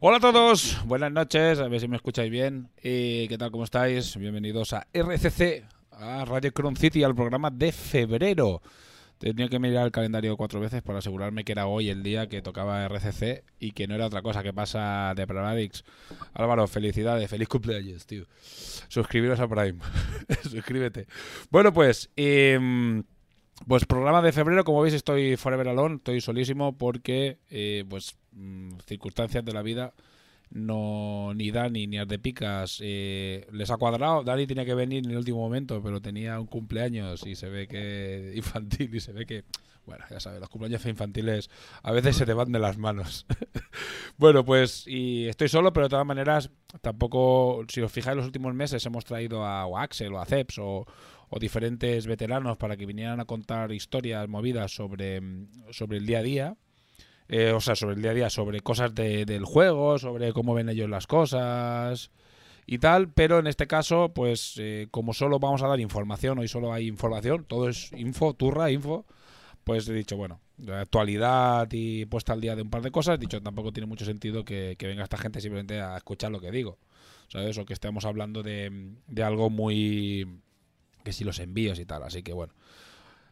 Hola a todos, buenas noches, a ver si me escucháis bien. ¿Y qué tal? ¿Cómo estáis? Bienvenidos a RCC, a Radio Cron City, al programa de febrero. Tenía que mirar el calendario cuatro veces para asegurarme que era hoy el día que tocaba RCC y que no era otra cosa que pasa de Paradix. Álvaro, felicidades, feliz cumpleaños, tío. Suscribiros a Prime. Suscríbete. Bueno, pues, em, pues programa de febrero, como veis estoy forever alone, estoy solísimo porque, eh, pues, mm, circunstancias de la vida no ni Dani ni de Picas eh, les ha cuadrado. Dani tenía que venir en el último momento, pero tenía un cumpleaños y se ve que infantil y se ve que, bueno, ya sabes, los cumpleaños infantiles a veces se te van de las manos. bueno, pues y estoy solo, pero de todas maneras tampoco, si os fijáis, los últimos meses hemos traído a, o Axel o a Ceps o, o diferentes veteranos para que vinieran a contar historias movidas sobre, sobre el día a día. Eh, o sea, sobre el día a día, sobre cosas de- del juego, sobre cómo ven ellos las cosas y tal, pero en este caso, pues eh, como solo vamos a dar información, hoy solo hay información, todo es info, turra, info, pues he dicho, bueno, actualidad y puesta al día de un par de cosas, he dicho, tampoco tiene mucho sentido que, que venga esta gente simplemente a escuchar lo que digo, ¿sabes? O que estemos hablando de, de algo muy... si los envíos y tal, así que bueno.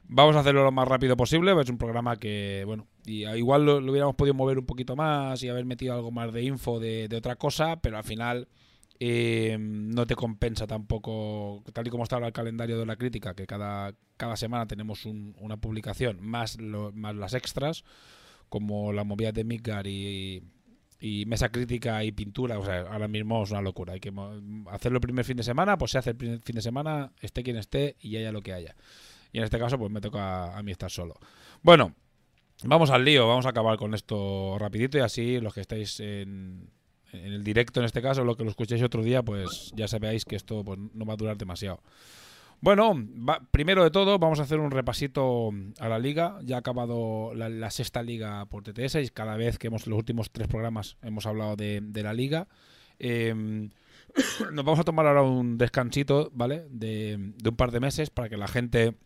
Vamos a hacerlo lo más rápido posible. Es un programa que, bueno, y igual lo, hubiéramos podido mover un poquito más y haber metido algo más de info de, otra cosa, pero al final eh, no te compensa tampoco, tal y como está ahora el calendario de la crítica, que cada, cada semana tenemos un- una publicación, más, más las extras, como la movida de Midgar y, y mesa crítica y pintura. O sea, ahora mismo es una locura. Hay que hacerlo el primer fin de semana, pues se hace el primer fin de semana, esté quien esté y haya lo que haya. Y en este caso, pues me toca a mí estar solo. Bueno, vamos al lío, vamos a acabar con esto rapidito y así los que estáis en, en el directo en este caso, lo que lo escuchéis otro día, pues ya sabéis que esto pues, no va a durar demasiado. Bueno, primero de todo vamos a hacer un repasito a la liga. Ya ha acabado la, sexta liga por TTS y cada vez que hemos los últimos tres programas hemos hablado de, la liga. Eh, nos vamos a tomar ahora un descansito, ¿vale? De, un par de meses para que la gente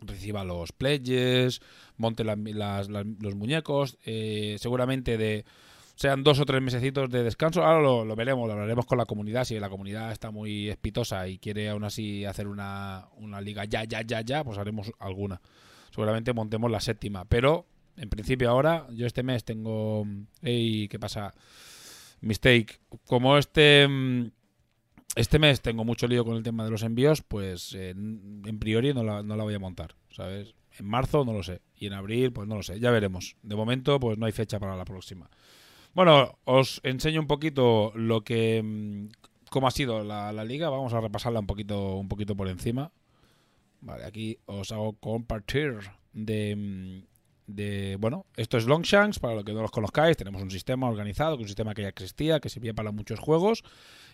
reciba los pledges, monte la- las- las- los muñecos, eh, seguramente de sean dos o tres mesecitos de descanso. Ahora lo, veremos, lo hablaremos con la comunidad. Si la comunidad está muy espitosa y quiere aún así hacer una, liga ya, ya, ya, ya, pues haremos alguna. Seguramente montemos la séptima. Pero en principio ahora, yo este mes tengo... Ey, ¿qué pasa? Mistake. Como este... mm, Este mes tengo mucho lío con el tema de los envíos, pues eh, n- en priori no la, no la voy a montar, ¿sabes? En marzo no lo sé. Y en abril, pues no lo sé. Ya veremos. De momento, pues no hay fecha para la próxima. Bueno, os enseño un poquito lo que mm, cómo ha sido la, la liga. Vamos a repasarla un poquito, un poquito por encima. Vale, aquí os hago compartir de, mm, bueno, esto es Longshanks, para los que no los conozcáis, tenemos un sistema organizado, un sistema que ya existía, que servía para muchos juegos,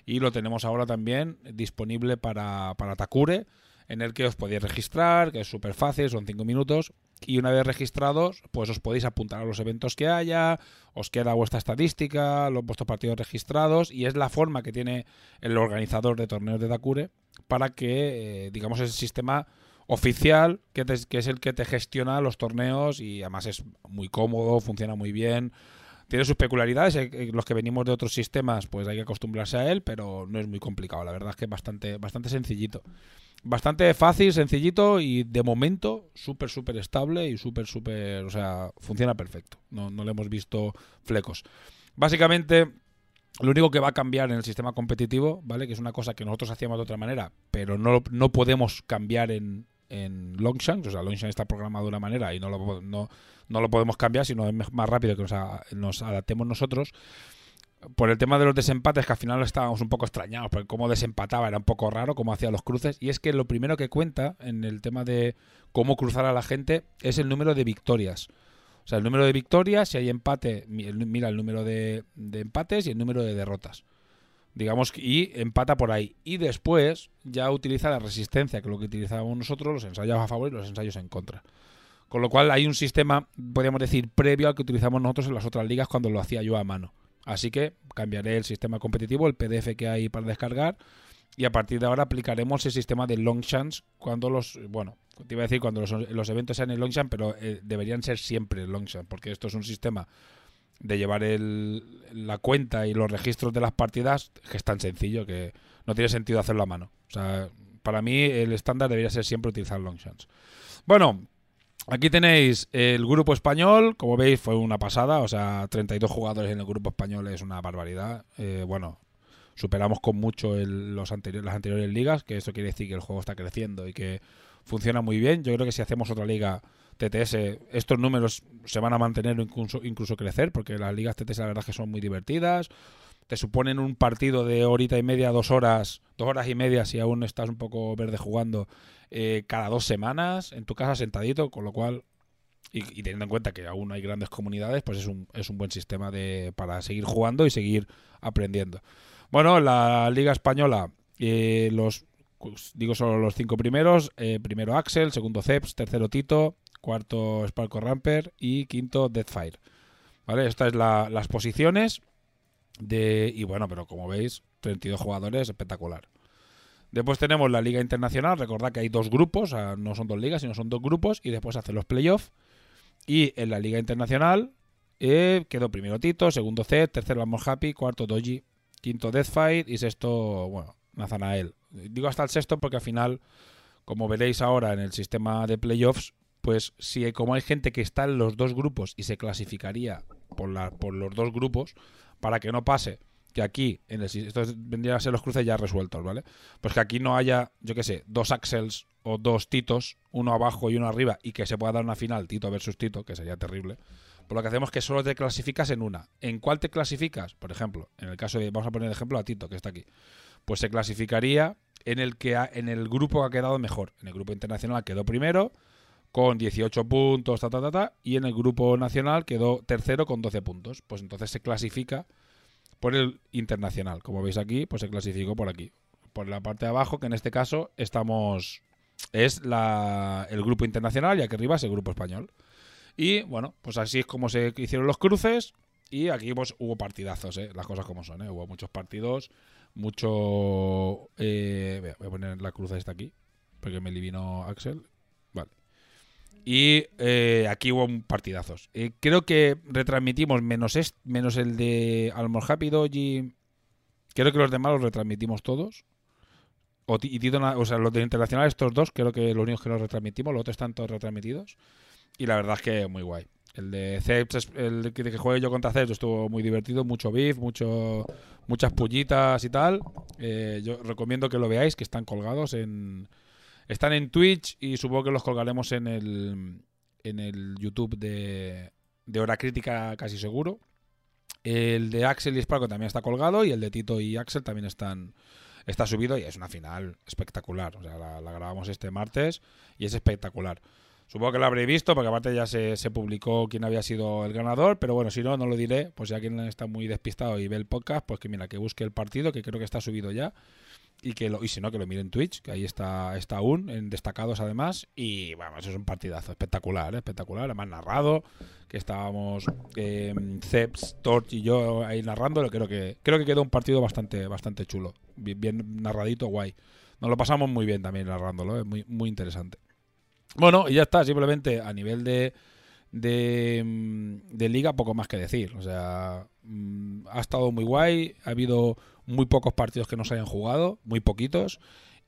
y lo tenemos ahora también disponible para, para Takure, en el que os podéis registrar, que es súper fácil, son 5 minutos, y una vez registrados, pues os podéis apuntar a los eventos que haya, os queda vuestra estadística, los vuestros partidos registrados, y es la forma que tiene el organizador de torneos de Takure para que, eh, digamos, el sistema oficial, que, que, es el que te gestiona los torneos y además es muy cómodo, funciona muy bien. Tiene sus peculiaridades, eh, eh, los que venimos de otros sistemas, pues hay que acostumbrarse a él, pero no es muy complicado, la verdad es que es bastante, bastante sencillito. Bastante fácil, sencillito y de momento súper, súper estable y súper, súper, o sea, funciona perfecto. No, no le hemos visto flecos. Básicamente, lo único que va a cambiar en el sistema competitivo, ¿vale? Que es una cosa que nosotros hacíamos de otra manera, pero no, no podemos cambiar en, en Longshanks. O sea, Longshanks está programado de una manera y no lo, no, no lo podemos cambiar, sino es más rápido que nos, nos adaptemos nosotros por el tema de los desempates, que al final estábamos un poco extrañados, porque cómo desempataba era un poco raro, cómo hacía los cruces. Y es que lo primero que cuenta en el tema de cómo cruzar a la gente es el número de victorias. O sea, el número de victorias, si hay empate, mira el número de, empates y el número de derrotas. Digamos, y empata por ahí. Y después ya utiliza la resistencia, que es lo que utilizábamos nosotros, los ensayos a favor y los ensayos en contra. Con lo cual hay un sistema, podríamos decir, previo al que utilizamos nosotros en las otras ligas cuando lo hacía yo a mano. Así que cambiaré el sistema competitivo, el PDF que hay para descargar, y a partir de ahora aplicaremos el sistema de long chance cuando los, bueno, te iba a decir cuando los, eventos sean en long chance, pero eh, deberían ser siempre long chance, porque esto es un sistema de llevar la cuenta y los registros de las partidas que es tan sencillo que no tiene sentido hacerlo a mano. O sea, para mí el estándar debería ser siempre utilizar long chance. Bueno, Aquí tenéis el grupo español, como veis fue una pasada, o sea, 32 jugadores en el grupo español es una barbaridad. Eh, bueno, superamos con mucho los anteriores, las anteriores ligas, que eso quiere decir que el juego está creciendo y que funciona muy bien. Yo creo que si hacemos otra liga TTS, estos números se van a mantener o incluso, incluso crecer, porque las ligas TTS la verdad que son muy divertidas. Te suponen un partido de horita y media, dos horas, dos horas y media si aún estás un poco verde jugando eh, cada dos semanas en tu casa sentadito, con lo cual, y, teniendo en cuenta que aún hay grandes comunidades, pues es un, es un buen sistema de, para seguir jugando y seguir aprendiendo. Bueno, la Liga Española, eh, los digo solo los cinco primeros, eh, primero Axel, segundo Ceps, tercero Tito, cuarto Sparko Ramper y quinto Deathfire. ¿Vale? Estas es las posiciones de y bueno, pero como veis, 32 jugadores, espectacular. Después tenemos la Liga Internacional. Recordad que hay dos grupos, no son dos ligas, sino son dos grupos. Y después hacen los playoffs. Y en la Liga Internacional eh, quedó primero Tito, segundo C, tercero Amor Happy, cuarto Doji, quinto Deathfire y sexto, bueno, Nazanael. Digo hasta el sexto porque al final, como veréis ahora en el sistema de playoffs, pues si como hay gente que está en los dos grupos y se clasificaría por, la, por los dos grupos, para que no pase que aquí, en el, vendrían a ser los cruces ya resueltos, ¿vale? Pues que aquí no haya, yo qué sé, dos Axels o dos Titos, uno abajo y uno arriba, y que se pueda dar una final Tito versus Tito, que sería terrible. Por lo que hacemos que solo te clasificas en una. ¿En cuál te clasificas? Por ejemplo, en el caso de, vamos a poner de ejemplo a Tito, que está aquí. Pues se clasificaría en el, que en el grupo que ha quedado mejor. En el grupo internacional quedó primero, con 18 puntos, ta, ta, ta, ta, y en el grupo nacional quedó tercero con 12 puntos. Pues entonces se clasifica por el internacional. Como veis aquí, pues se clasificó por aquí. Por la parte de abajo, que en este caso estamos. Es la, el grupo internacional y aquí arriba es el grupo español. Y bueno, pues así es como se hicieron los cruces. Y aquí pues hubo partidazos, ¿eh? las cosas como son. ¿eh? Hubo muchos partidos, mucho. Eh, voy a poner la cruz esta aquí, porque me eliminó Axel. Y eh, aquí hubo partidazos. Eh, creo que retransmitimos menos, menos el de Almor Happy. Creo que los demás los retransmitimos todos. O, sea, los de Internacional, estos dos, creo que los únicos que los retransmitimos. Los otros están todos retransmitidos. Y la verdad es que muy guay. El de Ceps, el que, juegue yo contra Ceps, estuvo muy divertido. Mucho beef, mucho, muchas pullitas y tal. Eh, yo recomiendo que lo veáis, que están colgados en están en Twitch y supongo que los colgaremos en el, en el YouTube de, de Hora Crítica casi seguro. El de Axel y Sparko también está colgado y el de Tito y Axel también están está subido y es una final espectacular. O sea, la, grabamos este martes y es espectacular. Supongo que lo habréis visto, porque aparte ya se, publicó quién había sido el ganador, pero bueno, si no, no lo diré, pues si alguien está muy despistado y ve el podcast, pues que mira, que busque el partido, que creo que está subido ya, y que lo, y si no, que lo mire en Twitch, que ahí está, está aún, en destacados además, y eso es un partidazo espectacular, ¿eh? espectacular, además narrado, que estábamos eh, Ceps, Torch y yo ahí narrando, creo que, creo que quedó un partido bastante, bastante chulo, bien, narradito, guay. Nos lo pasamos muy bien también narrándolo, es muy, muy interesante. Bueno, y ya está, simplemente a nivel de, de, de, liga poco más que decir. O sea, mm, ha estado muy guay, ha habido muy pocos partidos que no se hayan jugado, muy poquitos.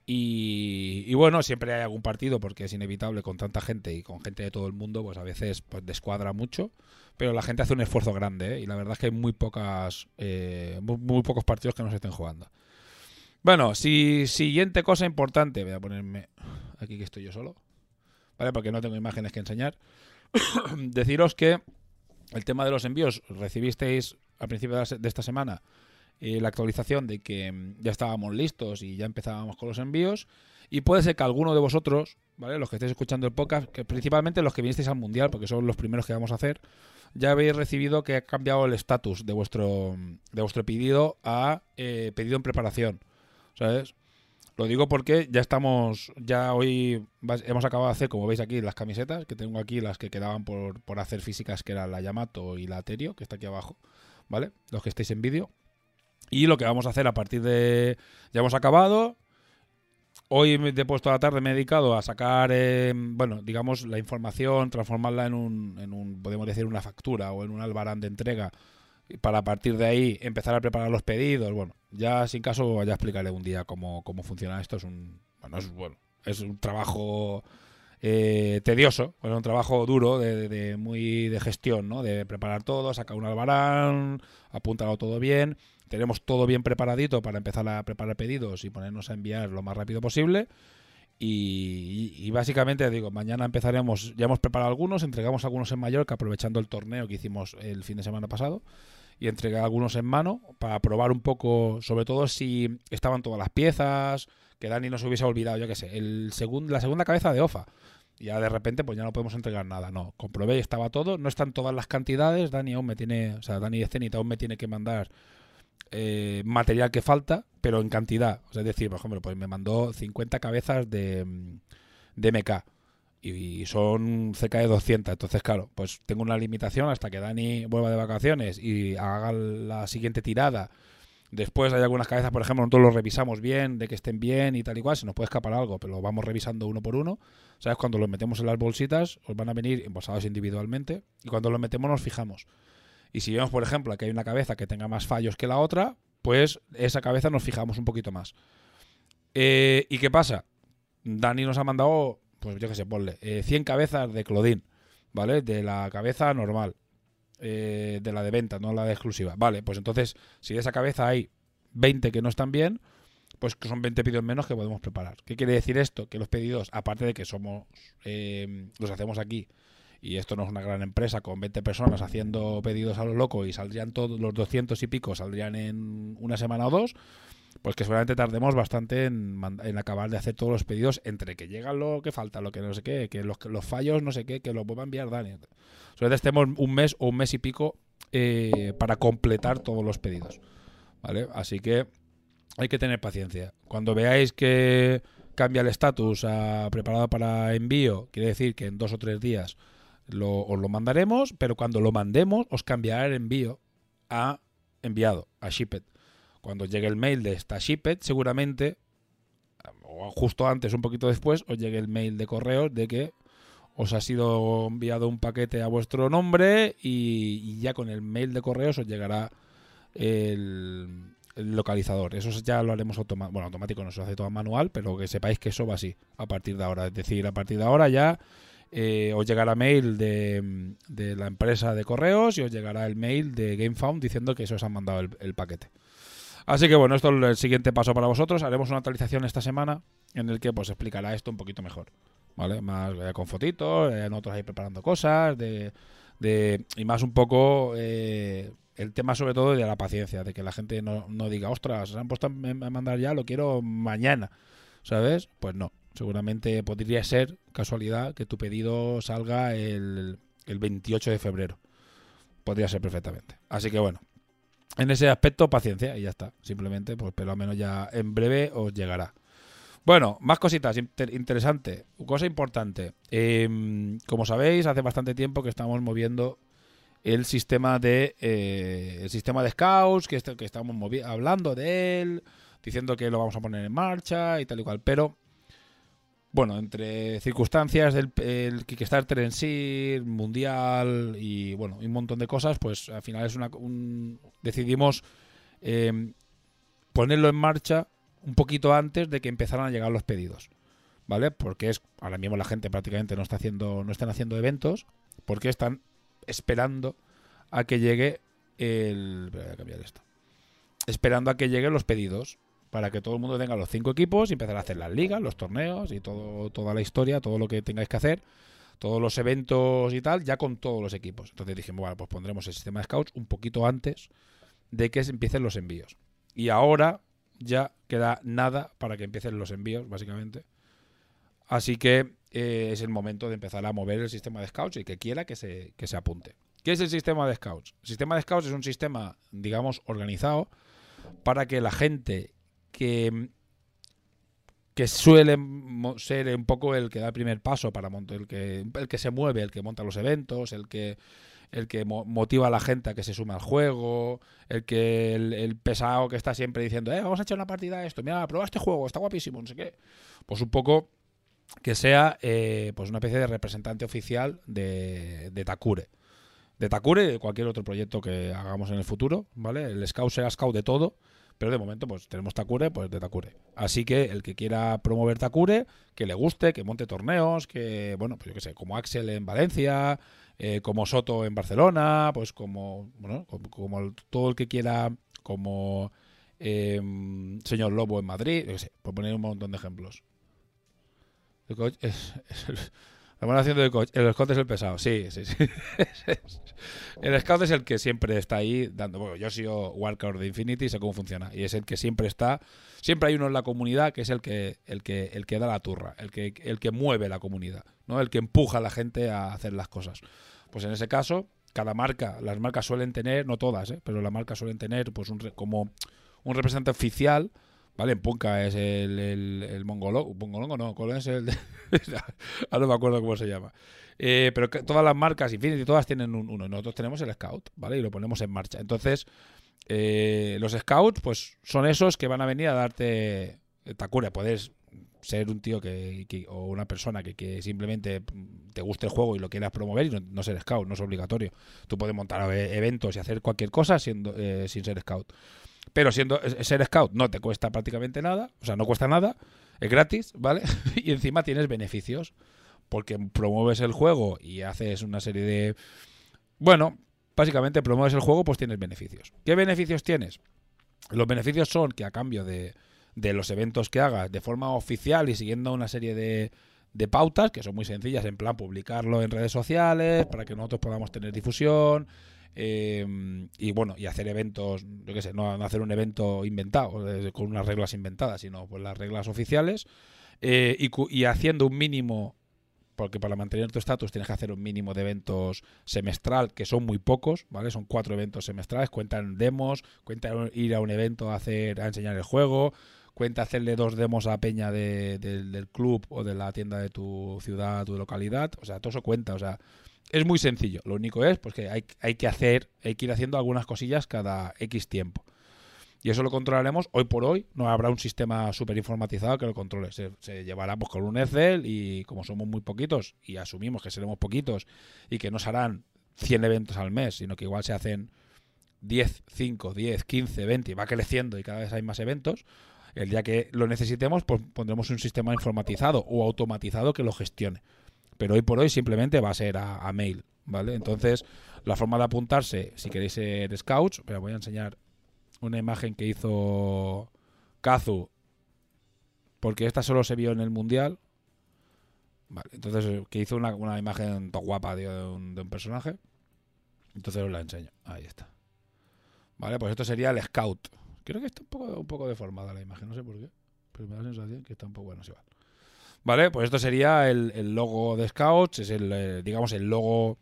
Y, y, bueno, siempre hay algún partido porque es inevitable con tanta gente y con gente de todo el mundo, pues a veces pues descuadra mucho. Pero la gente hace un esfuerzo grande ¿eh? y la verdad es que hay muy pocas eh, muy, muy, pocos partidos que no se estén jugando. Bueno, si, siguiente cosa importante, voy a ponerme aquí que estoy yo solo. ¿Vale? Porque no tengo imágenes que enseñar. Deciros que el tema de los envíos, recibisteis al principio de esta semana eh, la actualización de que mm, ya estábamos listos y ya empezábamos con los envíos. Y puede ser que alguno de vosotros, ¿vale? Los que estéis escuchando el podcast, principalmente los que vinisteis al Mundial, porque son los primeros que vamos a hacer, ya habéis recibido que ha cambiado el estatus de vuestro, de vuestro pedido a eh, pedido en preparación. ¿Sabes? Lo digo porque ya estamos, ya hoy hemos acabado de hacer, como veis aquí, las camisetas, que tengo aquí las que quedaban por, por hacer físicas, que eran la Yamato y la Aterio, que está aquí abajo, ¿vale? Los que estéis en vídeo. Y lo que vamos a hacer a partir de... Ya hemos acabado. Hoy de puesto a la tarde me he dedicado a sacar, eh, bueno, digamos, la información, transformarla en un, en un, podemos decir, una factura o en un albarán de entrega para a partir de ahí empezar a preparar los pedidos. Bueno, ya sin caso ya explicaré un día cómo, cómo funciona esto. Es un, bueno, es, bueno, es un trabajo eh, tedioso, es un trabajo duro de, de, muy de gestión, ¿no? De preparar todo, sacar un albarán, apuntarlo todo bien. Tenemos todo bien preparadito para empezar a preparar pedidos y ponernos a enviar lo más rápido posible. Y, y, básicamente digo, mañana empezaremos, ya hemos preparado algunos, entregamos algunos en Mallorca aprovechando el torneo que hicimos el fin de semana pasado y entregué algunos en mano para probar un poco, sobre todo si estaban todas las piezas, que Dani no se hubiese olvidado, yo qué sé, el segundo la segunda cabeza de OFA. Y ya de repente pues ya no podemos entregar nada, no. Comprobé y estaba todo, no están todas las cantidades, Dani aún me tiene, o sea, Dani de aún me tiene que mandar eh, material que falta, pero en cantidad. O sea, es decir, por ejemplo, pues me mandó 50 cabezas de, de MK y son cerca de 200. Entonces, claro, pues tengo una limitación hasta que Dani vuelva de vacaciones y haga la siguiente tirada. Después hay algunas cabezas, por ejemplo, nosotros los revisamos bien, de que estén bien y tal y cual, se nos puede escapar algo, pero lo vamos revisando uno por uno. ¿Sabes? Cuando los metemos en las bolsitas, os van a venir embolsados individualmente y cuando los metemos nos fijamos. Y si vemos, por ejemplo, que hay una cabeza que tenga más fallos que la otra, pues esa cabeza nos fijamos un poquito más. Eh, ¿Y qué pasa? Dani nos ha mandado pues yo qué sé, ponle, 100 eh, cabezas de Clodín, ¿vale? De la cabeza normal, eh, de la de venta, no la de exclusiva. Vale, pues entonces, si de esa cabeza hay 20 que no están bien, pues que son 20 pedidos menos que podemos preparar. ¿Qué quiere decir esto? Que los pedidos, aparte de que somos, eh, los hacemos aquí, y esto no es una gran empresa con 20 personas haciendo pedidos a lo loco y saldrían todos los 200 y pico, saldrían en una semana o dos, pues que seguramente tardemos bastante en, acabar de hacer todos los pedidos entre que llega lo que falta, lo que no sé qué, que los, los fallos no sé qué, que lo vuelva a enviar Dani. Solamente estemos un mes o un mes y pico eh, para completar todos los pedidos. ¿Vale? Así que hay que tener paciencia. Cuando veáis que cambia el estatus a preparado para envío, quiere decir que en dos o tres días os lo mandaremos, pero cuando lo mandemos os cambiará el envío a enviado, a shipped cuando llegue el mail de esta Shipped, seguramente, o justo antes, un poquito después, os llegue el mail de correos de que os ha sido enviado un paquete a vuestro nombre y, ya con el mail de correos os llegará el, localizador. Eso ya lo haremos automático. Bueno, automático no se hace todo manual, pero que sepáis que eso va así a partir de ahora. Es decir, a partir de ahora ya eh, os llegará mail de, la empresa de correos y os llegará el mail de GameFound diciendo que eso os han mandado el paquete. Así que bueno, esto es el siguiente paso para vosotros. Haremos una actualización esta semana en el que pues explicará esto un poquito mejor. ¿Vale? Más eh, con fotitos, eh, nosotros ahí preparando cosas, de, de y más un poco eh, el tema sobre todo de la paciencia, de que la gente no, no diga, ostras, se han puesto a mandar ya, lo quiero mañana, ¿sabes? Pues no. Seguramente podría ser casualidad que tu pedido salga el, el 28 de febrero. Podría ser perfectamente. Así que bueno, en ese aspecto, paciencia y ya está. Simplemente, pues, pero al menos ya en breve os llegará. Bueno, más cositas interesantes. Cosa importante. Em, como sabéis, hace bastante tiempo que estamos moviendo el sistema de eh, el sistema de scouts, que, que estamos hablando de él, diciendo que lo vamos a poner en marcha y tal y cual. Pero bueno, entre circunstancias del el Kickstarter en sí, mundial y bueno, un montón de cosas, pues al final es una, decidimos em, ponerlo en marcha un poquito antes de que empezaran a llegar los pedidos, ¿vale? Porque es ahora mismo la gente prácticamente no está haciendo, no están haciendo eventos, porque están esperando a que llegue el, voy a cambiar esto, esperando a que lleguen los pedidos para que todo el mundo tenga los cinco equipos y empezar a hacer las ligas, los torneos y todo, toda la historia, todo lo que tengáis que hacer, todos los eventos y tal, ya con todos los equipos. Entonces dijimos, bueno, pues pondremos el sistema de scouts un poquito antes de que empiecen los envíos. Y ahora ya queda nada para que empiecen los envíos, básicamente. Así que eh, es el momento de empezar a mover el sistema de scouts y que quiera que se, que se apunte. ¿Qué es el sistema de scouts? El sistema de scouts es un sistema, digamos, organizado para que la gente que, suele ser un poco el que da el primer paso para montar, el que, el que se mueve, el que monta los eventos, el que el que motiva a la gente a que se sume al juego, el que el, pesado que está siempre diciendo, eh, vamos a echar una partida a esto, mira, prueba este juego, está guapísimo, no sé qué. Pues un poco que sea eh, pues una especie de representante oficial de, Takure. De Takure de cualquier otro proyecto que hagamos en el futuro, ¿vale? El scout sea scout de todo, pero de momento, pues tenemos Takure, pues de Takure. Así que el que quiera promover Takure, que le guste, que monte torneos, que, bueno, pues yo qué sé, como Axel en Valencia, eh, como Soto en Barcelona, pues como, bueno, como, todo el que quiera, como em, señor Lobo en Madrid, yo qué sé, por poner un montón de ejemplos. es, Estamos haciendo de coach. El scout es el pesado, sí, sí, sí. el scout es el que siempre está ahí dando. Bueno, yo he sido Walker de Infinity y sé cómo funciona. Y es el que siempre está. Siempre hay uno en la comunidad que es el que, el que, el que da la turra, el que, el que mueve la comunidad, ¿no? El que empuja a la gente a hacer las cosas. Pues en ese caso, cada marca, las marcas suelen tener, no todas, ¿eh? pero las marcas suelen tener pues un, como un representante oficial Vale, en Punka es el, el, el mongolongo. No, ¿cuál es el? Ahora no me acuerdo cómo se llama. Eh, pero todas las marcas Infinity, todas tienen uno. Nosotros tenemos el Scout, ¿vale? Y lo ponemos en marcha. Entonces, eh, los Scouts, pues son esos que van a venir a darte Takura. Puedes ser un tío que, o una persona que, simplemente te guste el juego y lo quieras promover y no, ser scout, no es obligatorio. Tú puedes montar e-, eventos y hacer cualquier cosa siendo, eh, sin ser scout. Pero siendo ser scout no te cuesta prácticamente nada, o sea, no cuesta nada, es gratis, ¿vale? y encima tienes beneficios, porque promueves el juego y haces una serie de... Bueno, básicamente promueves el juego, pues tienes beneficios. ¿Qué beneficios tienes? Los beneficios son que a cambio de, de los eventos que hagas de forma oficial y siguiendo una serie de, de pautas, que son muy sencillas, en plan publicarlo en redes sociales, para que nosotros podamos tener difusión, Em, y bueno, y hacer eventos, yo qué sé, no, hacer un evento inventado, con unas reglas inventadas, sino pues las reglas oficiales. Eh, y, haciendo un mínimo, porque para mantener tu estatus tienes que hacer un mínimo de eventos semestral, que son muy pocos, ¿vale? Son cuatro eventos semestrales, cuentan demos, cuenta ir a un evento a hacer, a enseñar el juego, cuenta hacerle dos demos a Peña del club o de la tienda de tu ciudad, tu localidad, o sea, todo eso cuenta, o sea, es muy sencillo. Lo único es pues, que hay, hay, que hacer, hay que ir haciendo algunas cosillas cada X tiempo. Y eso lo controlaremos hoy por hoy. No habrá un sistema súper informatizado que lo controle. Se, llevará pues, con un Excel y como somos muy poquitos y asumimos que seremos poquitos y que no harán 100 eventos al mes, sino que igual se hacen 10, 5, 10, 15, 20 y va creciendo y cada vez hay más eventos. El día que lo necesitemos, pues pondremos un sistema informatizado o automatizado que lo gestione pero hoy por hoy simplemente va a ser a, mail, ¿vale? Entonces, la forma de apuntarse, si queréis ser scouts, pero voy a enseñar una imagen que hizo Kazu, porque esta solo se vio en el Mundial. Vale, entonces, que hizo una, imagen guapa de un, personaje. Entonces os la enseño. Ahí está. Vale, pues esto sería el Scout. Creo que está un poco, deformada la imagen, no sé por qué. Pero me da la sensación que está un poco bueno, se va. ¿Vale? Pues esto sería el, logo de Scouts, es el, eh, digamos, el logo,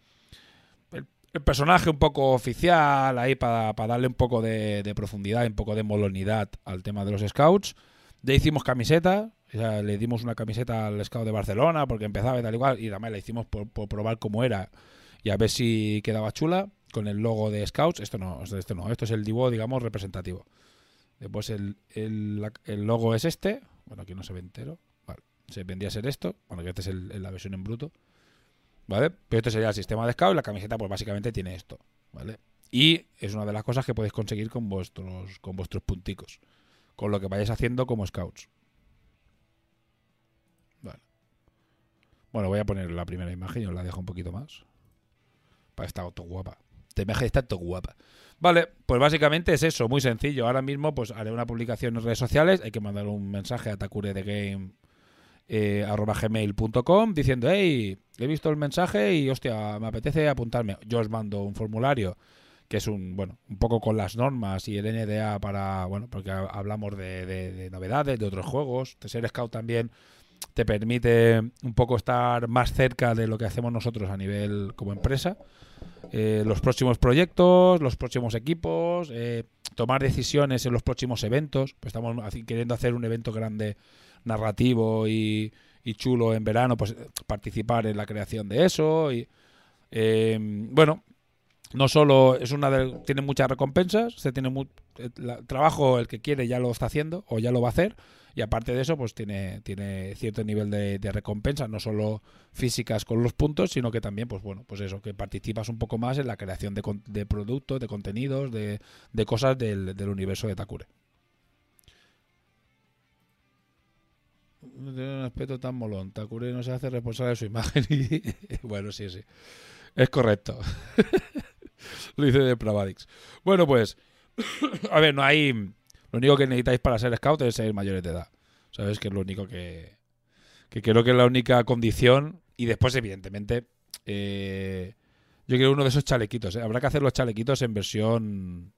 el, personaje un poco oficial ahí para, darle un poco de, profundidad, un poco de molonidad al tema de los Scouts. Ya hicimos camiseta, le dimos una camiseta al Scout de Barcelona porque empezaba y tal igual, y además la hicimos por, probar cómo era y a ver si quedaba chula con el logo de Scouts. Esto no, esto no, esto es el dibujo, digamos, representativo. Después el, el, el logo es este, bueno, aquí no se ve entero, se vendría a ser esto, bueno, que este es la versión en bruto, ¿vale? Pero este sería el sistema de scout y la camiseta pues básicamente tiene esto, ¿vale? Y es una de las cosas que podéis conseguir con vuestros, con vuestros punticos, con lo que vayáis haciendo como scouts. Vale. Bueno, voy a poner la primera imagen y os la dejo un poquito más. Para estar todo guapa. Te imagen está todo guapa. Vale, pues básicamente es eso, muy sencillo. Ahora mismo pues haré una publicación en redes sociales, hay que mandar un mensaje a Takure de Game eh, arroba gmail.com diciendo, hey, he visto el mensaje y hostia, me apetece apuntarme. Yo os mando un formulario que es un, bueno, un poco con las normas y el NDA para, bueno, porque hablamos de, novedades, de otros juegos. De ser scout también te permite un poco estar más cerca de lo que hacemos nosotros a nivel como empresa. Eh, los próximos proyectos, los próximos equipos, eh, tomar decisiones en los próximos eventos. Pues estamos queriendo hacer un evento grande narrativo y, chulo en verano, pues participar en la creación de eso. Y em, bueno, no solo es una de, tiene muchas recompensas, se tiene el trabajo el que quiere ya lo está haciendo o ya lo va a hacer y aparte de eso pues tiene tiene cierto nivel de, de recompensa no solo físicas con los puntos sino que también pues bueno pues eso que participas un poco más en la creación de, de productos de contenidos de, de cosas del, del universo de Takure no tiene un aspecto tan molón. Takure no se hace responsable de su imagen. Bueno, sí, sí. Es correcto. Lo dice de Pravadix. Bueno, pues. a ver, no hay. Lo único que necesitáis para ser scout es ser mayores de edad. ¿Sabes? Que es lo único que. Que creo que es la única condición. Y después, evidentemente. Eh, yo quiero uno de esos chalequitos. ¿eh? Habrá que hacer los chalequitos en versión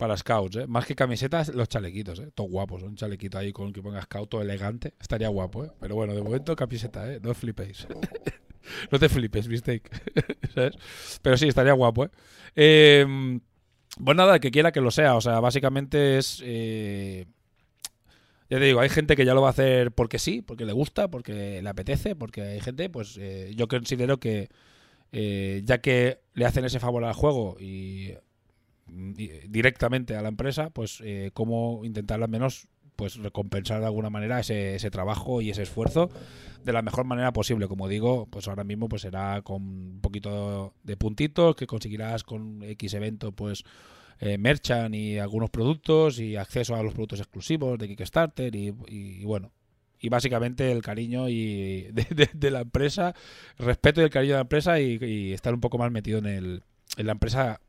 para scouts, ¿eh? Más que camisetas, los chalequitos, ¿eh? Todo guapos. Un chalequito ahí con que ponga scout todo elegante. Estaría guapo, ¿eh? Pero bueno, de momento camiseta, ¿eh? No flipéis. no te flipes, mistake. ¿Sabes? Pero sí, estaría guapo, ¿eh? eh pues nada, que quiera que lo sea. O sea, básicamente es... Eh, ya te digo, hay gente que ya lo va a hacer porque sí, porque le gusta, porque le apetece, porque hay gente, pues eh, yo considero que ya que le hacen ese favor al juego y directamente a la empresa, pues eh, cómo intentar al menos pues recompensar de alguna manera ese, ese, trabajo y ese esfuerzo de la mejor manera posible. Como digo, pues ahora mismo pues será con un poquito de puntitos que conseguirás con X evento pues eh, merchan y algunos productos y acceso a los productos exclusivos de Kickstarter y, bueno. Y básicamente el cariño y de, la empresa, respeto y el cariño de la empresa y, y estar un poco más metido en, el, en la empresa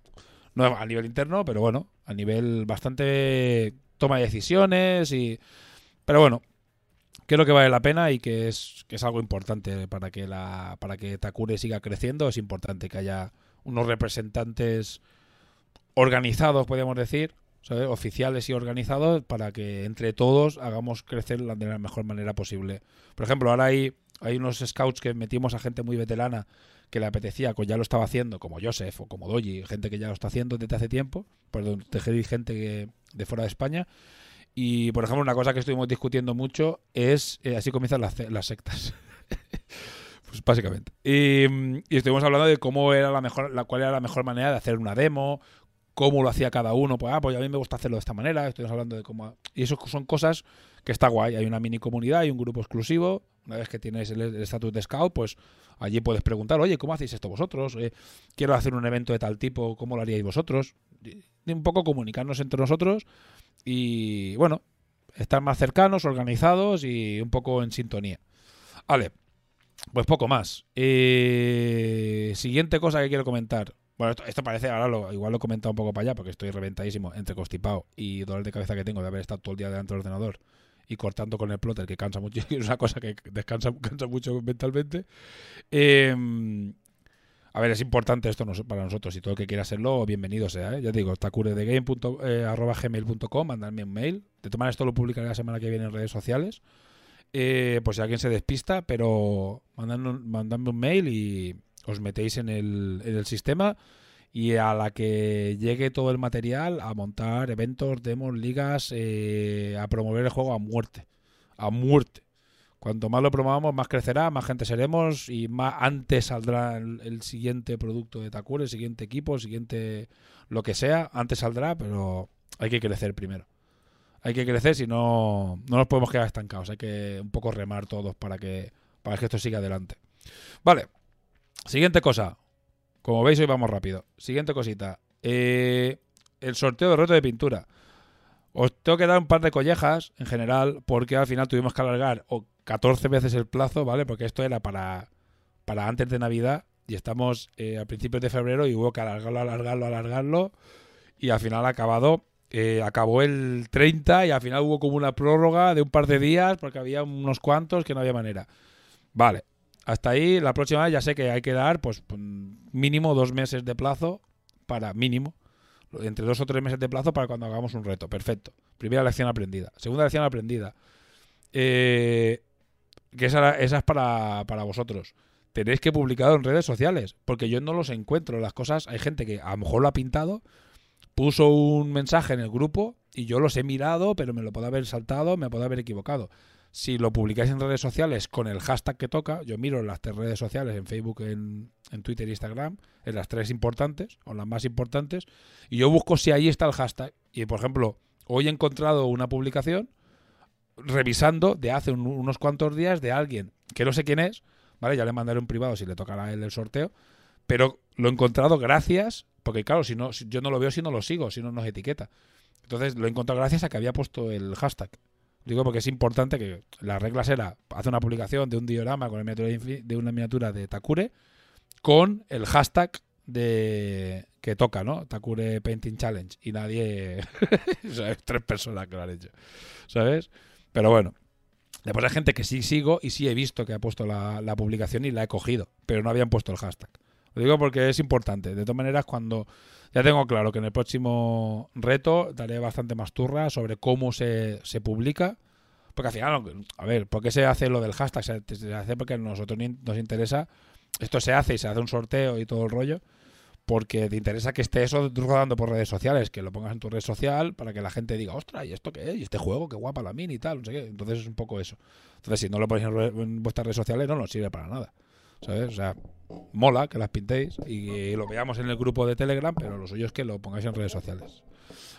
no a nivel interno, pero bueno, a nivel bastante toma de decisiones y... Pero bueno, creo que vale la pena y que es, que es algo importante para que, la, para que Takure siga creciendo. Es importante que haya unos representantes organizados, podríamos decir, oficiales y organizados, para que entre todos hagamos crecer de la mejor manera posible. Por ejemplo, ahora hay, hay unos scouts que metimos a gente muy veterana que le apetecía, pues ya lo estaba haciendo, como Joseph o como Doji, gente que ya lo está haciendo desde hace tiempo, perdón, gente que, de fuera de España. Y, por ejemplo, una cosa que estuvimos discutiendo mucho es, eh, así comienzan las, sectas. pues básicamente. Y, estuvimos hablando de cómo era la mejor, la, cuál era la mejor manera de hacer una demo, cómo lo hacía cada uno. Pues, ah, pues a mí me gusta hacerlo de esta manera. Estuvimos hablando de cómo... Y eso son cosas que está guay. Hay una mini comunidad, hay un grupo exclusivo. Una vez que tienes el estatus de scout, pues Allí puedes preguntar, oye, ¿cómo hacéis esto vosotros? Eh, quiero hacer un evento de tal tipo, ¿cómo lo haríais vosotros? Un poco comunicarnos entre nosotros y, bueno, estar más cercanos, organizados y un poco en sintonía. Vale, pues poco más. Eh, siguiente cosa que quiero comentar. Bueno, esto, parece, ahora lo, igual lo he comentado un poco para allá porque estoy reventadísimo entre constipado y dolor de cabeza que tengo de haber estado todo el día delante del ordenador y cortando con el plotter, que cansa mucho, es una cosa que descansa, cansa mucho mentalmente. Em, a ver, es importante esto para nosotros. Si todo el que quiera hacerlo, bienvenido sea. ¿eh? Ya digo, tacuredegame.gmail.com, eh, mandarme un mail. De tomar esto lo publicaré la semana que viene en redes sociales. eh, pues si alguien se despista, pero mandadme un mail y os metéis en el, en el sistema y a la que llegue todo el material a montar eventos, demos, ligas, eh, a promover el juego a muerte. A muerte. Cuanto más lo promovamos, más crecerá, más gente seremos y más antes saldrá el, siguiente producto de Takure, el siguiente equipo, el siguiente lo que sea, antes saldrá, pero hay que crecer primero. Hay que crecer, si no, no nos podemos quedar estancados. Hay que un poco remar todos para que, para que esto siga adelante. Vale. Siguiente cosa. Como veis, hoy vamos rápido. Siguiente cosita. Eh, el sorteo de reto de pintura. Os tengo que dar un par de collejas en general, porque al final tuvimos que alargar o 14 veces el plazo, ¿vale? Porque esto era para, para antes de Navidad y estamos eh, a principios de febrero y hubo que alargarlo, alargarlo, alargarlo. Y al final acabado. eh, acabó el 30 y al final hubo como una prórroga de un par de días porque había unos cuantos que no había manera. Vale, hasta ahí, la próxima vez ya sé que hay que dar, pues, mínimo dos meses de plazo para mínimo. Entre dos o tres meses de plazo para cuando hagamos un reto. Perfecto. Primera lección aprendida. Segunda lección aprendida. Eh, que esa, esa es para, para vosotros. Tenéis que publicarlo en redes sociales. Porque yo no los encuentro. Las cosas. Hay gente que a lo mejor lo ha pintado. Puso un mensaje en el grupo. Y yo los he mirado. Pero me lo puedo haber saltado. Me puedo haber equivocado si lo publicáis en redes sociales con el hashtag que toca, yo miro en las tres redes sociales, en Facebook, en, en Twitter Instagram, en las tres importantes, o las más importantes, y yo busco si ahí está el hashtag. Y, por ejemplo, hoy he encontrado una publicación revisando de hace un- unos cuantos días de alguien que no sé quién es, ¿vale? Ya le mandaré un privado si le tocará a él el sorteo, pero lo he encontrado gracias, porque claro, si no, yo no lo veo si no lo sigo, si no nos etiqueta. Entonces lo he encontrado gracias a que había puesto el hashtag. Digo porque es importante que las reglas era hacer una publicación de un diorama con el miniatura de, de una miniatura de Takure con el hashtag de que toca, ¿no? Takure Painting Challenge y nadie, ¿sabes? tres personas que lo han hecho, ¿sabes? Pero bueno, después hay gente que sí sigo y sí he visto que ha puesto la, la publicación y la he cogido, pero no habían puesto el hashtag. Lo digo porque es importante. De todas maneras, cuando ya tengo claro que en el próximo reto daré bastante más turra sobre cómo se, se publica. Porque al final, a ver, ¿por qué se hace lo del hashtag? Se, hace porque a nosotros nos interesa. Esto se hace y se hace un sorteo y todo el rollo. Porque te interesa que esté eso rodando por redes sociales, que lo pongas en tu red social para que la gente diga, ostras, ¿y esto qué es? ¿Y este juego? Qué guapa la mini y tal, no sé qué. Entonces es un poco eso. Entonces, si no lo ponéis en vuestras redes sociales, no nos sirve para nada. ¿Sabes? O sea, mola que las pintéis y lo veamos en el grupo de Telegram, pero lo suyo es que lo pongáis en redes sociales.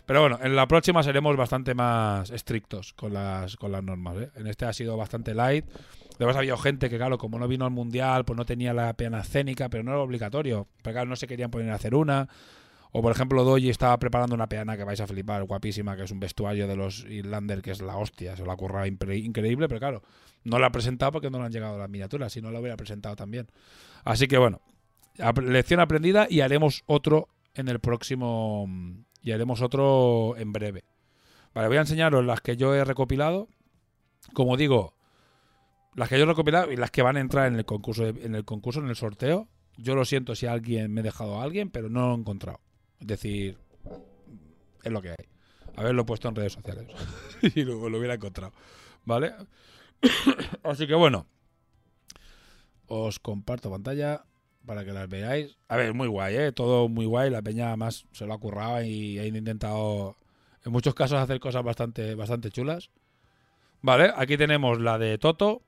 Pero bueno, en la próxima seremos bastante más estrictos con las, con las normas. ¿eh? En este ha sido bastante light. Además, había gente que, claro, como no vino al mundial, pues no tenía la pena escénica, pero no era obligatorio. Pero claro, no se querían poner a hacer una. O por ejemplo, Doji estaba preparando una peana que vais a flipar, guapísima, que es un vestuario de los Irlander, que es la hostia, se la impre- increíble, pero claro, no la ha presentado porque no le han llegado las miniaturas, si no la hubiera presentado también. Así que bueno, lección aprendida y haremos otro en el próximo y haremos otro en breve. Vale, voy a enseñaros las que yo he recopilado. Como digo, las que yo he recopilado y las que van a entrar en el concurso, en el concurso, en el sorteo. Yo lo siento si alguien me he dejado a alguien, pero no lo he encontrado. Es decir, es lo que hay. Haberlo puesto en redes sociales. y luego lo hubiera encontrado. ¿Vale? Así que bueno. Os comparto pantalla para que las veáis. A ver, muy guay, ¿eh? Todo muy guay. La peña más se lo ha currado y han intentado, en muchos casos, hacer cosas bastante, bastante chulas. Vale, aquí tenemos la de Toto,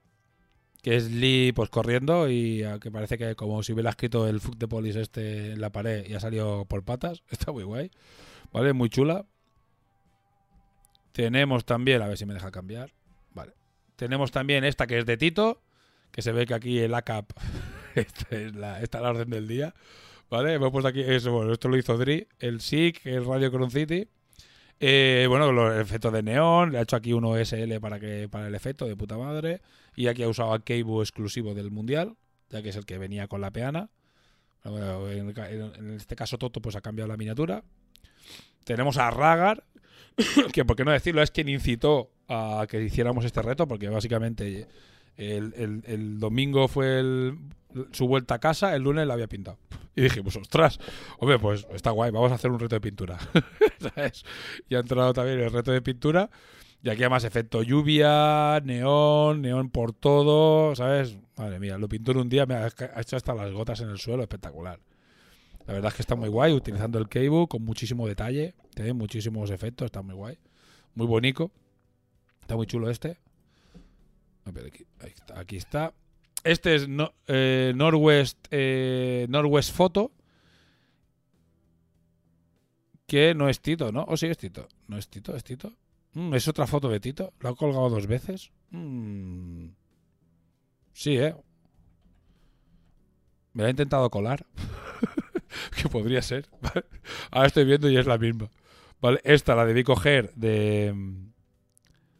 que es Lee pues corriendo y que parece que como si hubiera escrito el fuck de polis este en la pared y ha salido por patas. Está muy guay. Vale, muy chula. Tenemos también, a ver si me deja cambiar. Tenemos también esta que es de Tito, que se ve que aquí el ACAP esta es la, esta es la orden del día. ¿Vale? Hemos puesto aquí eso, bueno, esto lo hizo Dri, el SIC, el Radio Crown City. Eh, bueno, los efectos de neón, le ha hecho aquí uno SL para que para el efecto de puta madre. Y aquí ha usado a Cable exclusivo del mundial, ya que es el que venía con la peana. En- en este caso Toto pues ha cambiado la miniatura. Tenemos a Ragar, que por qué no decirlo, es quien incitó a que hiciéramos este reto, porque básicamente el, domingo fue su vuelta a casa, el lunes la había pintado. Y dije, pues ostras, hombre, pues está guay, vamos a hacer un reto de pintura. ¿Sabes? Y ha entrado también el reto de pintura. Y aquí además efecto lluvia, neón, neón por todo, ¿sabes? Madre mía, lo pintó en un día, me ha hecho hasta las gotas en el suelo, espectacular. La verdad es que está muy guay, utilizando el cable con muchísimo detalle, tiene muchísimos efectos, está muy guay. Muy bonito. Está muy chulo este. Aquí, está, aquí está. Este es no, eh, Northwest, eh, Northwest Photo. Que no es Tito, ¿no? ¿O sí es Tito? ¿No es Tito? ¿Es Tito? Mm, ¿Es otra foto de Tito? ¿Lo ha colgado dos veces? Mm. Sí, ¿eh? Me la ha intentado colar. que podría ser. Ahora estoy viendo y es la misma. Vale, esta la debí coger de...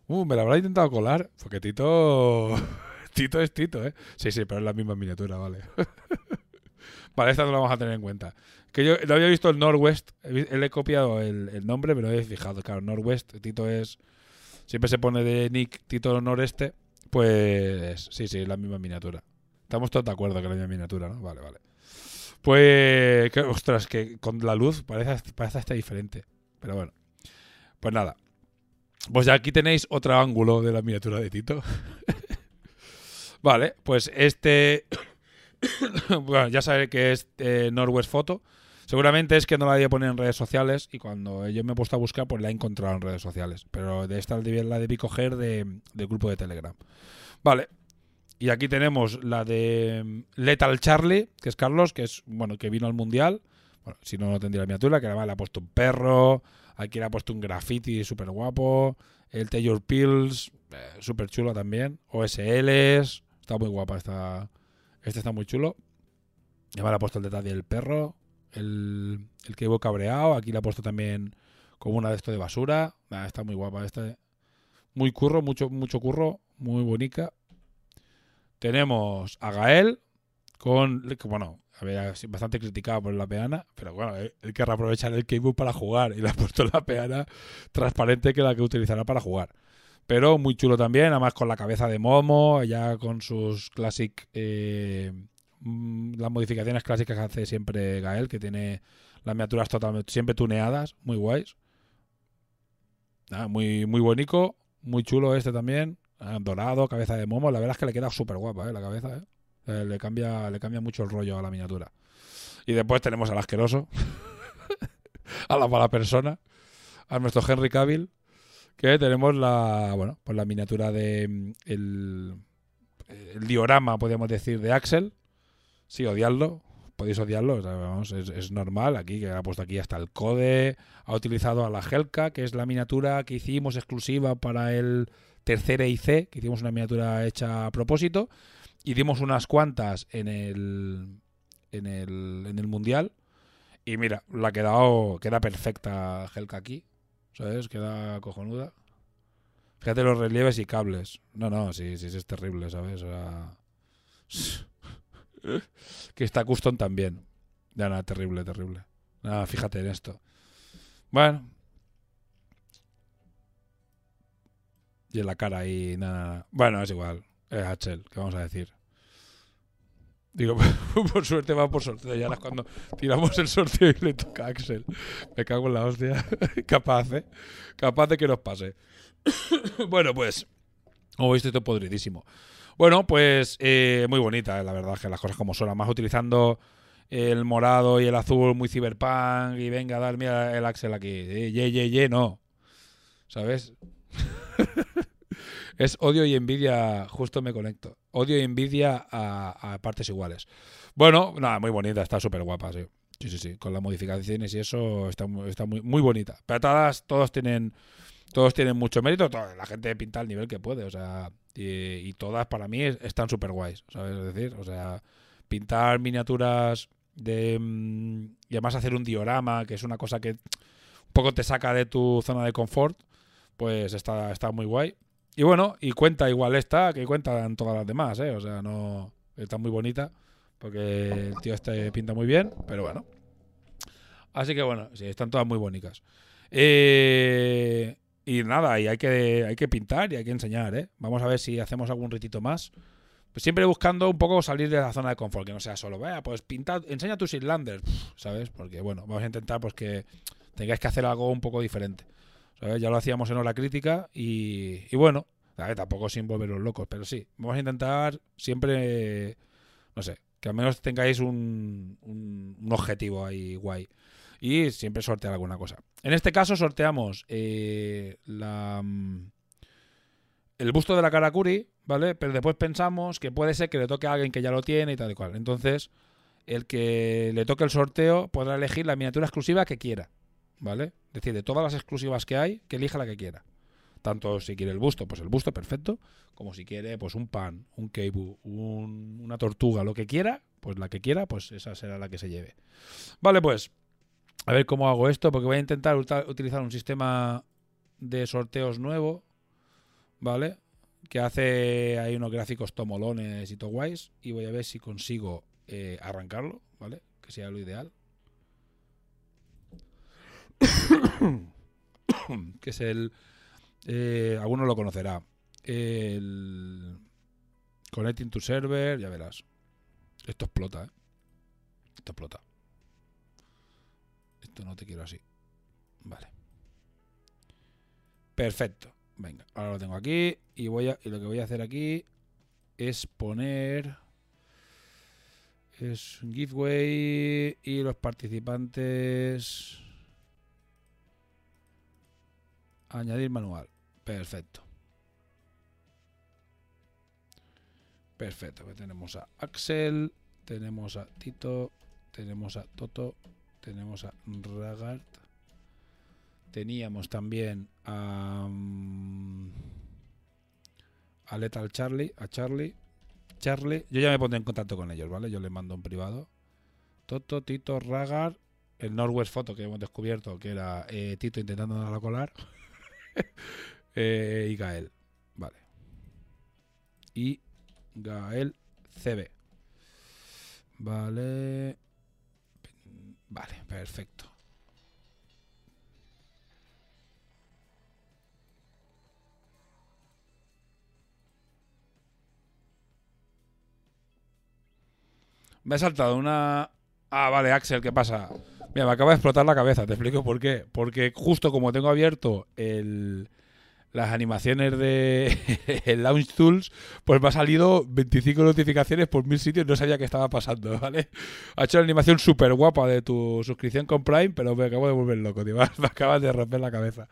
Uh, me la habrá intentado colar. Porque Tito... Tito es Tito, ¿eh? Sí, sí, pero es la misma miniatura, vale. vale, esta no la vamos a tener en cuenta. Que yo no había visto el Northwest. Le he copiado el, nombre, pero no he fijado. Claro, Northwest, Tito es. Siempre se pone de Nick Tito Noreste. Pues sí, sí, es la misma miniatura. Estamos todos de acuerdo que es la misma miniatura, ¿no? Vale, vale. Pues. Que, ostras, que con la luz parece, parece hasta diferente. Pero bueno. Pues nada. Pues ya aquí tenéis otro ángulo de la miniatura de Tito. vale, pues este. bueno, ya sabéis que es eh, Northwest Photo. Seguramente es que no la había poner en redes sociales y cuando yo me he puesto a buscar, pues la he encontrado en redes sociales. Pero de esta la debí coger de, del grupo de Telegram. Vale. Y aquí tenemos la de mm, Lethal Charlie, que es Carlos, que es, bueno, que vino al Mundial. Bueno, si no, no tendría la miniatura, que además le ha puesto un perro. Aquí le ha puesto un graffiti súper guapo. El Taylor Pills, eh, súper chulo también. OSLs, está muy guapa. Está, este está muy chulo. Además le ha puesto el detalle del perro el, el que cabreado. Aquí le ha puesto también como una de esto de basura. está muy guapa esta. Muy curro, mucho, mucho curro, muy bonita. Tenemos a Gael con, bueno, bastante criticado por la peana, pero bueno, él, querrá aprovechar el Keybook para jugar y le ha puesto la peana transparente que la que utilizará para jugar. Pero muy chulo también, además con la cabeza de Momo, ya con sus classic eh, Mm, las modificaciones clásicas que hace siempre Gael, que tiene las miniaturas totalmente siempre tuneadas, muy guays. muy, muy bonito, muy chulo este también. Ah, dorado, cabeza de momo. La verdad es que le queda súper guapa, ¿eh? La cabeza, ¿eh? ¿eh? le, cambia, le cambia mucho el rollo a la miniatura. Y después tenemos al asqueroso, a la mala persona, a nuestro Henry Cavill, que tenemos la, bueno, pues la miniatura de mm, el, diorama, podríamos decir, de Axel, Sí, odiarlo. Podéis odiarlo, es, normal. Aquí, que ha puesto aquí hasta el code. Ha utilizado a la Helka, que es la miniatura que hicimos exclusiva para el tercer EIC, que hicimos una miniatura hecha a propósito. Y dimos unas cuantas en el, en el, en el Mundial. Y mira, la ha quedado, queda perfecta Helka aquí. ¿Sabes? Queda cojonuda. Fíjate los relieves y cables. No, no, sí, sí, es terrible, ¿sabes? O sea que está custom también. Ya nada, terrible, terrible. Nada, fíjate en esto. Bueno. Y en la cara ahí, nada, Bueno, es igual. Es Hachel, ¿qué vamos a decir? Digo, por suerte va por sorteo. Ya es cuando tiramos el sorteo y le toca a Axel. Me cago en la hostia. Capaz, ¿eh? Capaz de que nos pase. bueno, pues. Como veis, estoy podridísimo. Bueno, pues eh, muy bonita, la verdad, que las cosas como son. Más utilizando el morado y el azul muy cyberpunk y venga, dar, mira el Axel aquí. Eh, ye, ye, ye, no. ¿Sabes? es odio y envidia, justo me conecto. Odio y envidia a, partes iguales. Bueno, nada, muy bonita, está súper guapa, sí. Sí, sí, sí. Con las modificaciones y eso está, está muy, muy bonita. Pero todas, todos tienen todos tienen mucho mérito, la gente pinta al nivel que puede, o sea, y, todas para mí están súper guays, ¿sabes? Es decir, o sea, pintar miniaturas de mm, y además hacer un diorama, que es una cosa que un poco te saca de tu zona de confort, pues está, está muy guay. Y bueno, y cuenta igual esta, que cuentan todas las demás, ¿eh? O sea, no está muy bonita, porque el tío este pinta muy bien, pero bueno. Así que bueno, sí, están todas muy bonitas. Eh, y nada, y hay que, hay que pintar y hay que enseñar, ¿eh? Vamos a ver si hacemos algún ritito más. Pues siempre buscando un poco salir de la zona de confort, que no sea solo, vea, pues pinta, enseña tus Islanders, ¿sabes? Porque, bueno, vamos a intentar pues que tengáis que hacer algo un poco diferente. Ya lo hacíamos en hora crítica y, y bueno, tampoco sin volveros locos, pero sí, vamos a intentar siempre, no sé, que al menos tengáis un, un, objetivo ahí guay. Y siempre sortear alguna cosa. En este caso sorteamos eh, mm, el busto de la Karakuri, ¿vale? Pero después pensamos que puede ser que le toque a alguien que ya lo tiene y tal y cual. Entonces, el que le toque el sorteo podrá elegir la miniatura exclusiva que quiera, ¿vale? Es decir, de todas las exclusivas que hay, que elija la que quiera. Tanto si quiere el busto, pues el busto, perfecto. Como si quiere, pues un pan, un keibu, una tortuga, lo que quiera, pues la que quiera, pues esa será la que se lleve. Vale, pues, a ver cómo hago esto, porque voy a intentar utilizar un sistema de sorteos nuevo, ¿vale? Que hace ahí unos gráficos tomolones y todo guays. Y voy a ver si consigo eh, arrancarlo, ¿vale? Que sea lo ideal. que es el eh, alguno lo conocerá. El Connecting to Server, ya verás. Esto explota, ¿eh? Esto explota. Esto no te quiero así. Vale. Perfecto. Venga, ahora lo tengo aquí y voy a y lo que voy a hacer aquí es poner es un giveaway y los participantes añadir manual. Perfecto. Perfecto. Pues tenemos a Axel, tenemos a Tito, tenemos a Toto, tenemos a Ragart. Teníamos también a, um, a Lethal Charlie, a Charlie. Charlie, yo ya me pondré en contacto con ellos, ¿vale? Yo les mando un privado. Toto, Tito, Ragart, el Northwest Photo que hemos descubierto, que era eh, Tito intentando dar a colar. eh, Gael. Vale. Y Gael CB. Vale. Vale, perfecto. Me ha saltado una... Ah, vale, Axel, ¿qué pasa? Mira, me acaba de explotar la cabeza, te explico por qué. Porque justo como tengo abierto el, las animaciones de el Launch Tools, pues me ha salido 25 notificaciones por mil sitios, no sabía qué estaba pasando, ¿vale? Ha hecho una animación súper guapa de tu suscripción con Prime, pero me acabo de volver loco, tío. Me acabas de romper la cabeza.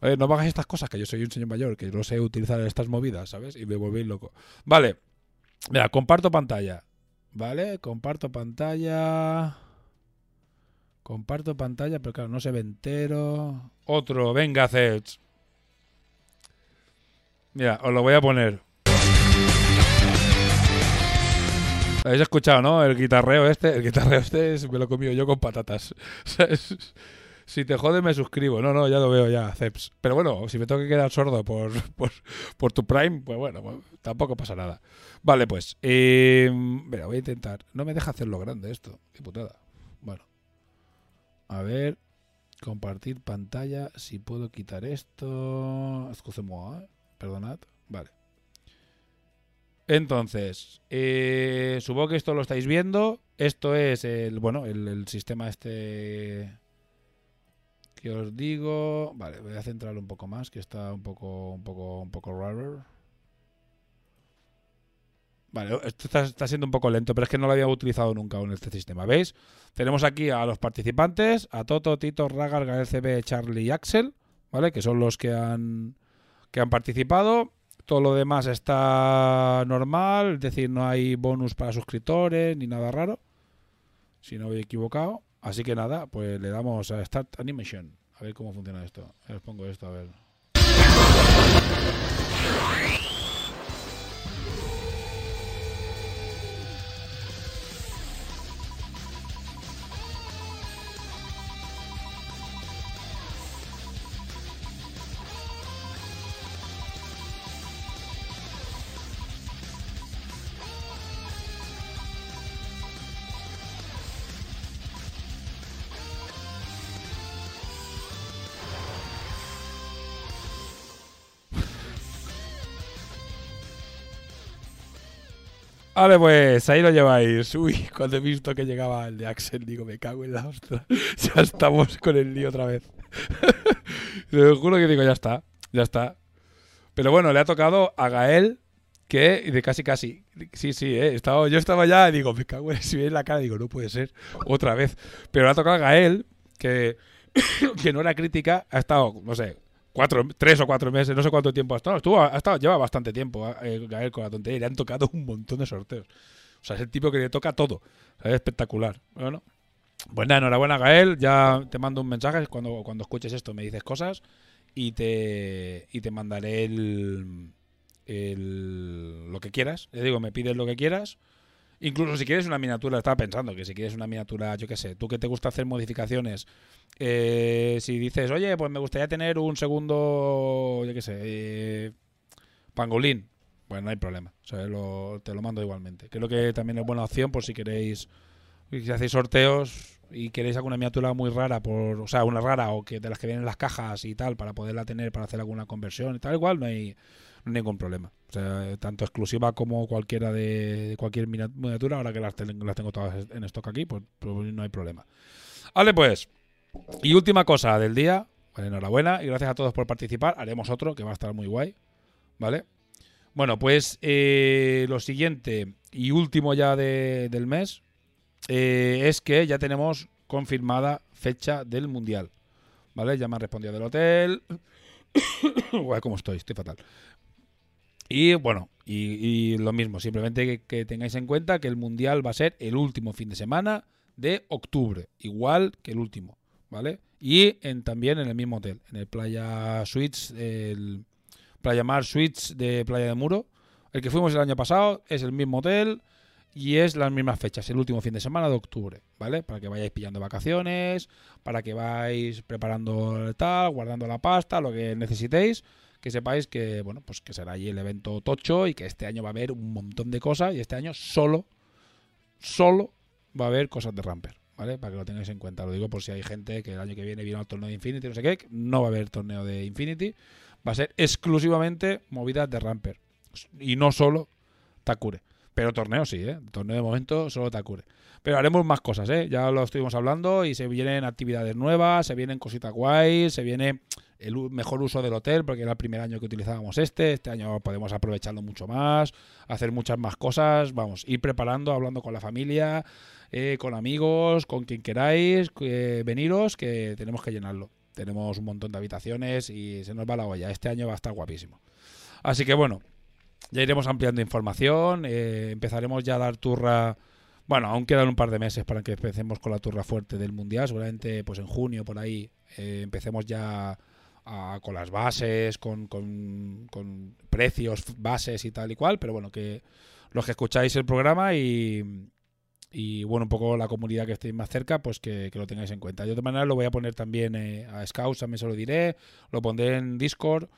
Oye, no me hagas estas cosas, que yo soy un señor mayor, que no sé utilizar estas movidas, ¿sabes? Y me volvéis loco. Vale. Mira, comparto pantalla. ¿Vale? Comparto pantalla. Comparto pantalla, pero claro, no se ve entero. Otro, venga, Zets. Mira, os lo voy a poner. ¿Lo habéis escuchado, no? El guitarreo este. El guitarreo este me lo he comido yo con patatas. si te jode, me suscribo. No, no, ya lo veo ya, Ceps. Pero bueno, si me tengo que quedar sordo por, por, tu Prime, pues bueno, pues tampoco pasa nada. Vale, pues. Eh, mira, voy a intentar. No me deja hacerlo grande esto. Qué putada. Bueno. A ver, compartir pantalla. Si puedo quitar esto. Excusez-moi, perdonad. Vale. Entonces, eh, supongo que esto lo estáis viendo. Esto es el, bueno, el, sistema este que os digo. Vale, voy a centrarlo un poco más, que está un poco, un poco, un poco raro. Vale, esto está, siendo un poco lento, pero es que no lo había utilizado nunca en este sistema. ¿Veis? Tenemos aquí a los participantes, a Toto, Tito, Ragar, Gael CB, Charlie y Axel, ¿vale? Que son los que han, que han participado. Todo lo demás está normal, es decir, no hay bonus para suscriptores ni nada raro, si no voy equivocado. Así que nada, pues le damos a Start Animation. A ver cómo funciona esto. Les pongo esto, a ver. Vale, pues ahí lo lleváis. Uy, cuando he visto que llegaba el de Axel, digo, me cago en la hostia. ya estamos con el lío otra vez. Te juro que digo, ya está, ya está. Pero bueno, le ha tocado a Gael, que de casi casi. Sí, sí, eh, estaba, yo estaba ya y digo, me cago en si la cara, digo, no puede ser otra vez. Pero le ha tocado a Gael, que, que no era crítica, ha estado, no sé, cuatro, tres o cuatro meses, no sé cuánto tiempo ha estado. Ha estado, lleva bastante tiempo eh, Gael con la tontería y le han tocado un montón de sorteos. O sea, es el tipo que le toca todo. Es espectacular. Bueno, pues nada, enhorabuena Gael. Ya te mando un mensaje cuando, cuando escuches esto, me dices cosas y te, y te mandaré el, el, lo que quieras. Le digo, me pides lo que quieras. Incluso si quieres una miniatura, estaba pensando que si quieres una miniatura, yo qué sé, tú que te gusta hacer modificaciones, eh, si dices, oye, pues me gustaría tener un segundo, yo qué sé, eh, pangolín, pues no hay problema, o sea, lo- te lo mando igualmente. Creo que también es buena opción por si queréis, si hacéis sorteos y queréis alguna miniatura muy rara, por, o sea, una rara o que de las que vienen en las cajas y tal, para poderla tener, para hacer alguna conversión y tal, igual no hay ningún problema. O sea, tanto exclusiva como cualquiera de, cualquier miniatura, ahora que las, ten- las tengo todas en stock aquí, pues, pues no hay problema. Vale, pues. Y última cosa del día. Vale, enhorabuena y gracias a todos por participar. Haremos otro que va a estar muy guay. ¿Vale? Bueno, pues eh, lo siguiente y último ya de- del mes eh, es que ya tenemos confirmada fecha del Mundial. ¿Vale? Ya me han respondido del hotel. Guay, ¿cómo estoy? Estoy fatal. Y bueno, y, lo mismo, simplemente que, que tengáis en cuenta que el Mundial va a ser el último fin de semana de octubre, igual que el último, ¿vale? Y en, también en el mismo hotel, en el Playa Suites, el Playa Mar Suites de Playa de Muro. El que fuimos el año pasado es el mismo hotel y es las mismas fechas, el último fin de semana de octubre, ¿vale? Para que vayáis pillando vacaciones, para que vais preparando tal, guardando la pasta, lo que necesitéis que sepáis que bueno pues que será allí el evento tocho y que este año va a haber un montón de cosas y este año solo solo va a haber cosas de Ramper vale para que lo tengáis en cuenta. Lo digo por si hay gente que el año que viene vino al torneo de Infinity no sé qué no va a haber torneo de Infinity. Va a ser exclusivamente movidas de Ramper. Y no solo Takure. Pero torneo sí eh torneo de momento solo Takure pero haremos más cosas eh ya lo estuvimos hablando y se vienen actividades nuevas se vienen cositas guays se viene el mejor uso del hotel, porque era el primer año que utilizábamos este. Este año podemos aprovecharlo mucho más, hacer muchas más cosas. Vamos, ir preparando, hablando con la familia, eh, con amigos, con quien queráis, que veniros, que tenemos que llenarlo. Tenemos un montón de habitaciones y se nos va la olla. Este año va a estar guapísimo. Así que bueno, ya iremos ampliando información. eh, empezaremos ya a dar turra. Bueno, aún quedan un par de meses para que empecemos con la turra fuerte del Mundial. Seguramente pues en junio, por ahí, eh, empecemos ya a- con las bases, con, con- precios, bases y tal y cual. Pero bueno, que los que escucháis el programa y, y bueno, un poco la comunidad que estéis más cerca, pues que, lo tengáis en cuenta. Yo de todas maneras lo voy a poner también eh, a Scouts, también se lo diré. Lo pondré en Discord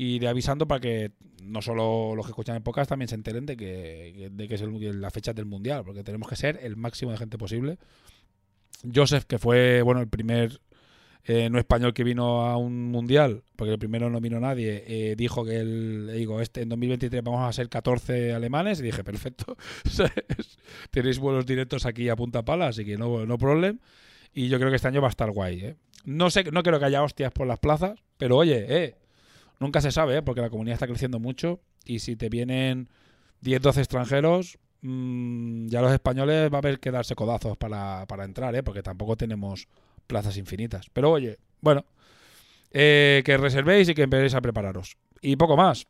y iré avisando para que no solo los que escuchan en podcast también se enteren de que, de que es la fecha del mundial, porque tenemos que ser el máximo de gente posible. Joseph, que fue bueno el primer eh, no español que vino a un mundial, porque el primero no vino nadie, eh, dijo que el, digo, este en 2023 vamos a ser 14 alemanes, y dije, perfecto, tenéis vuelos directos aquí a punta pala, así que no, no problem. Y yo creo que este año va a estar guay, ¿eh? No sé, no creo que haya hostias por las plazas, pero oye, eh, nunca se sabe, ¿eh? porque la comunidad está creciendo mucho y si te vienen 10, 12 extranjeros, mm, ya los españoles va a haber que darse codazos para, para entrar, ¿eh? porque tampoco tenemos plazas infinitas. Pero oye, bueno, eh, que reservéis y que empecéis a prepararos. Y poco más.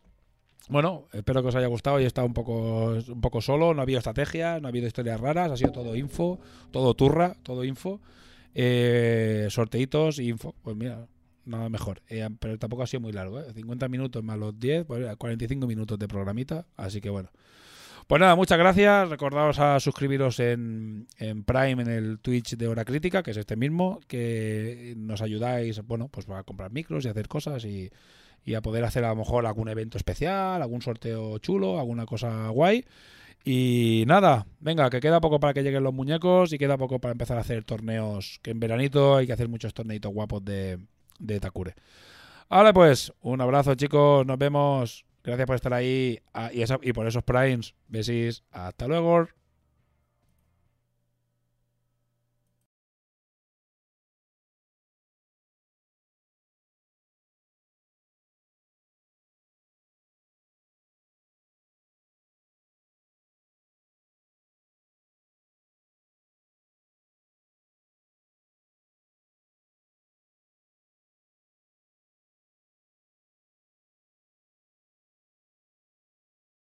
Bueno, espero que os haya gustado y he estado un poco, un poco solo, no ha habido estrategia, no ha habido historias raras, ha sido todo info, todo turra, todo info, eh, sorteitos y info. Pues mira, nada mejor. Eh, pero tampoco ha sido muy largo, ¿eh? 50 minutos más los 10, pues, 45 minutos de programita, así que bueno. Pues nada, muchas gracias. Recordaos a suscribiros en, en Prime, en el Twitch de Hora Crítica, que es este mismo, que nos ayudáis, bueno, pues a comprar micros y hacer cosas y, y a poder hacer a lo mejor algún evento especial, algún sorteo chulo, alguna cosa guay. Y nada, venga, que queda poco para que lleguen los muñecos y queda poco para empezar a hacer torneos, que en veranito hay que hacer muchos torneitos guapos de, de Takure. Ahora pues, un abrazo chicos, nos vemos. Gracias por estar ahí ah, y, por esos primes. Besis, hasta luego.